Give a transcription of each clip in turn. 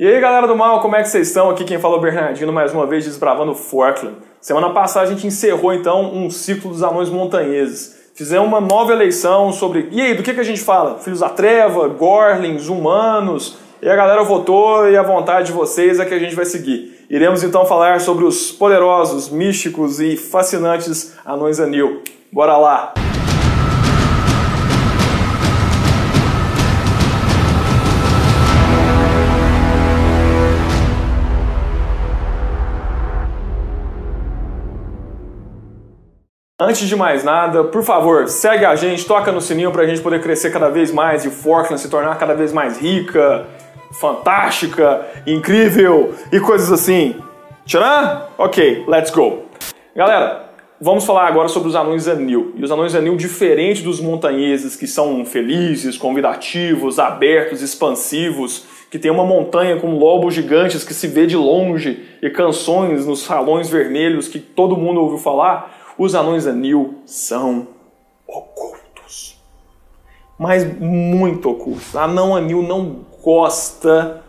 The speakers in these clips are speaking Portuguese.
E aí galera do mal, como é que vocês estão? Aqui quem fala é o Bernardino, mais uma vez desbravando Forkland. Semana passada a gente encerrou então um ciclo dos anões montanheses. Fizemos uma nova eleição sobre. E aí, do que, que a gente fala? Filhos da Treva, Gorlings, humanos. E a galera votou e a vontade de vocês é que a gente vai seguir. Iremos então falar sobre os poderosos, místicos e fascinantes anões anil. Bora lá! Antes de mais nada, por favor, segue a gente, toca no sininho para a gente poder crescer cada vez mais e Forkland se tornar cada vez mais rica, fantástica, incrível e coisas assim. Tcharam? Ok, let's go. Galera, vamos falar agora sobre os anões anil. E os anões anil, diferente dos montanheses, que são felizes, convidativos, abertos, expansivos, que tem uma montanha com lobos gigantes que se vê de longe e canções nos salões vermelhos que todo mundo ouviu falar os anões anil são ocultos. Mas muito ocultos. Anão anil não gosta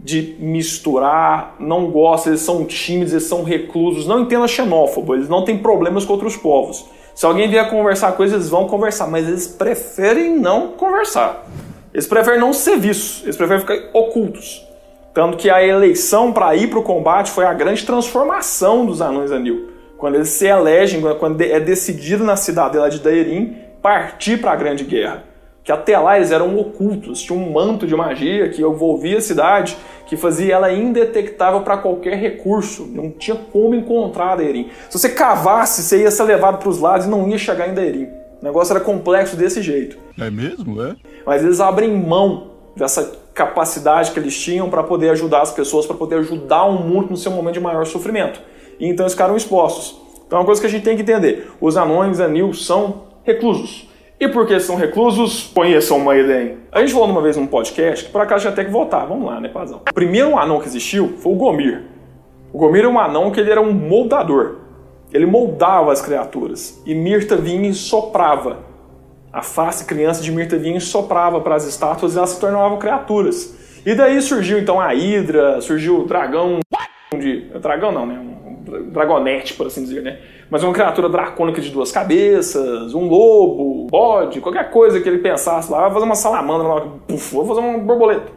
de misturar, não gosta, eles são tímidos, eles são reclusos. Não entenda xenófobo, eles não têm problemas com outros povos. Se alguém vier conversar com eles, eles vão conversar, mas eles preferem não conversar. Eles preferem não ser vistos, eles preferem ficar ocultos. Tanto que a eleição para ir para o combate foi a grande transformação dos anões anil quando eles se elegem, quando é decidido na cidadela de Daerim partir para a Grande Guerra. Que até lá eles eram ocultos, tinha um manto de magia que envolvia a cidade, que fazia ela indetectável para qualquer recurso. Não tinha como encontrar Daerim. Se você cavasse, você ia ser levado para os lados e não ia chegar em Daerim. O negócio era complexo desse jeito. É mesmo, é? Mas eles abrem mão dessa capacidade que eles tinham para poder ajudar as pessoas, para poder ajudar o mundo no seu momento de maior sofrimento e então eles ficaram expostos. Então é uma coisa que a gente tem que entender: os anões anil são reclusos. E por que são reclusos? Conheçam uma ideia. A gente falou uma vez num podcast que por acaso já tem que voltar. Vamos lá, né, Pazão? O primeiro anão que existiu foi o Gomir. O Gomir é um anão que ele era um moldador. Ele moldava as criaturas. E Mirta vinha e soprava. A face criança de Mirta vinha e soprava para as estátuas e elas se tornavam criaturas. E daí surgiu então a Hidra, surgiu o dragão de. Dragão não, né? Dragonete, por assim dizer, né? Mas uma criatura dracônica de duas cabeças, um lobo, bode, qualquer coisa que ele pensasse lá, vai fazer uma salamandra lá, vou fazer uma borboleta.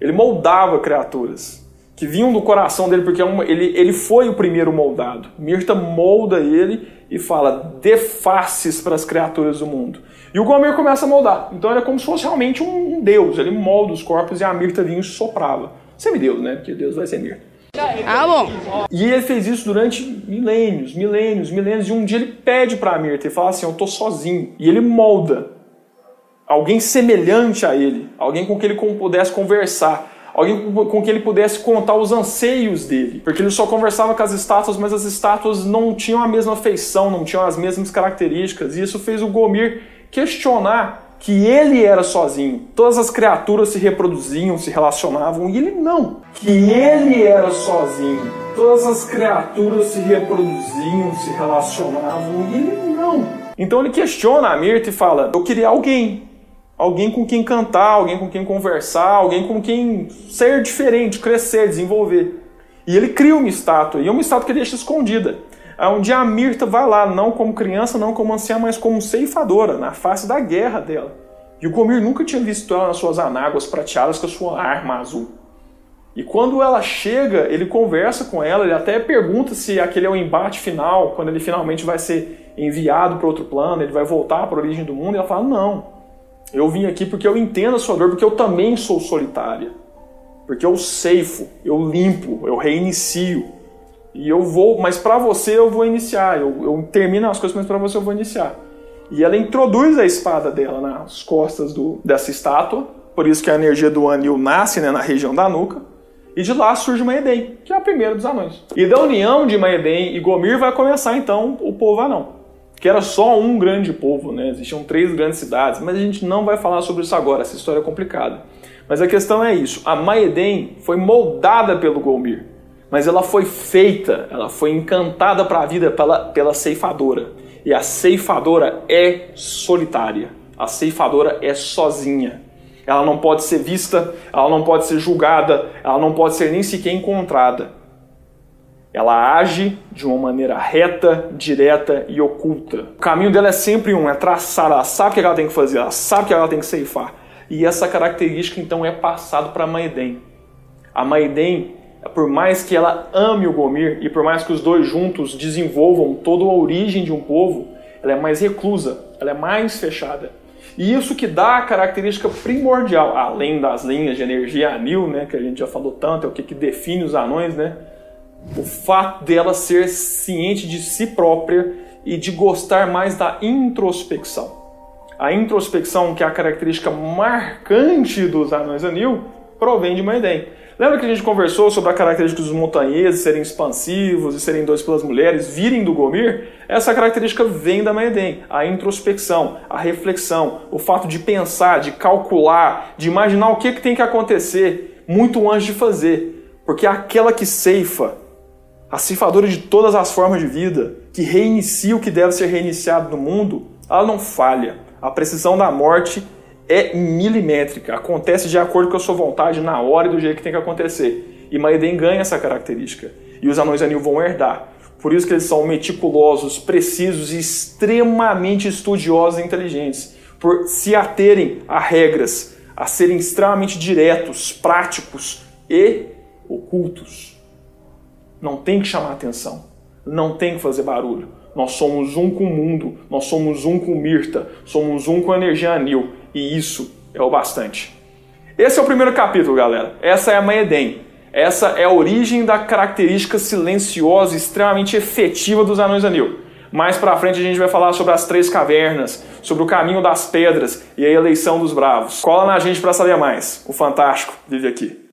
Ele moldava criaturas que vinham do coração dele, porque é ele, ele foi o primeiro moldado. Mirta molda ele e fala: dê faces para as criaturas do mundo. E o Gomer começa a moldar. Então ele é como se fosse realmente um, um deus. Ele molda os corpos e a Mirta vinha e soprava. Semideus, né? Porque Deus vai ser Mirta. Ah, bom. E ele fez isso durante milênios, milênios, milênios. E um dia ele pede para Mirta e fala assim: Eu tô sozinho. E ele molda alguém semelhante a ele, alguém com quem ele pudesse conversar. Alguém com quem ele pudesse contar os anseios dele. Porque ele só conversava com as estátuas, mas as estátuas não tinham a mesma feição, não tinham as mesmas características. E isso fez o Gomir questionar que ele era sozinho. Todas as criaturas se reproduziam, se relacionavam, e ele não. Que ele era sozinho. Todas as criaturas se reproduziam, se relacionavam, e ele não. Então ele questiona a Mirta e fala: Eu queria alguém. Alguém com quem cantar, alguém com quem conversar, alguém com quem ser diferente, crescer, desenvolver. E ele cria uma estátua, e é uma estátua que ele deixa escondida. Onde a Mirta vai lá, não como criança, não como anciã, mas como ceifadora, na face da guerra dela. E o Gomir nunca tinha visto ela nas suas anáguas prateadas com a sua arma azul. E quando ela chega, ele conversa com ela, ele até pergunta se aquele é o embate final, quando ele finalmente vai ser enviado para outro plano, ele vai voltar para a origem do mundo, e ela fala: Não, eu vim aqui porque eu entendo a sua dor, porque eu também sou solitária. Porque eu ceifo, eu limpo, eu reinicio. E eu vou, mas para você eu vou iniciar. Eu, eu termino as coisas, mas para você eu vou iniciar. E ela introduz a espada dela nas costas do, dessa estátua. Por isso que a energia do Anil nasce né, na região da nuca. E de lá surge Maeden, que é a primeira dos anões. E da união de Maeden e Gomir vai começar então o povo anão. Que era só um grande povo, né? Existiam três grandes cidades, mas a gente não vai falar sobre isso agora, essa história é complicada. Mas a questão é isso: a Maeden foi moldada pelo Gomir mas ela foi feita, ela foi encantada para a vida pela, pela ceifadora. E a ceifadora é solitária, a ceifadora é sozinha. ela não pode ser vista, ela não pode ser julgada, ela não pode ser nem sequer encontrada. Ela age de uma maneira reta, direta e oculta. O caminho dela é sempre um, é traçar. Ela sabe o que ela tem que fazer, ela sabe o que ela tem que ceifar. E essa característica então é passada para a Maedem. A Maedem, por mais que ela ame o Gomir e por mais que os dois juntos desenvolvam toda a origem de um povo, ela é mais reclusa, ela é mais fechada. E isso que dá a característica primordial, além das linhas de energia anil, né, que a gente já falou tanto, é o que, que define os anões, né? o fato dela ser ciente de si própria e de gostar mais da introspecção. A introspecção, que é a característica marcante dos anões anil, provém de Maedem. Lembra que a gente conversou sobre a característica dos montanheses serem expansivos e serem dois pelas mulheres, virem do Gomir? Essa característica vem da Maedem, a introspecção, a reflexão, o fato de pensar, de calcular, de imaginar o que, que tem que acontecer muito antes de fazer. Porque é aquela que ceifa, a ceifadora de todas as formas de vida, que reinicia o que deve ser reiniciado no mundo, ela não falha. A precisão da morte é milimétrica, acontece de acordo com a sua vontade, na hora e do jeito que tem que acontecer. E Maeden ganha essa característica. E os anões anil vão herdar. Por isso que eles são meticulosos, precisos e extremamente estudiosos e inteligentes. Por se aterem a regras, a serem extremamente diretos, práticos e ocultos. Não tem que chamar atenção. Não tem que fazer barulho. Nós somos um com o mundo, nós somos um com Mirta, somos um com a energia anil. E isso é o bastante. Esse é o primeiro capítulo, galera. Essa é a Maedem. Essa é a origem da característica silenciosa e extremamente efetiva dos anões anil. Mais pra frente a gente vai falar sobre as três cavernas, sobre o caminho das pedras e a eleição dos bravos. Cola na gente para saber mais. O Fantástico vive aqui.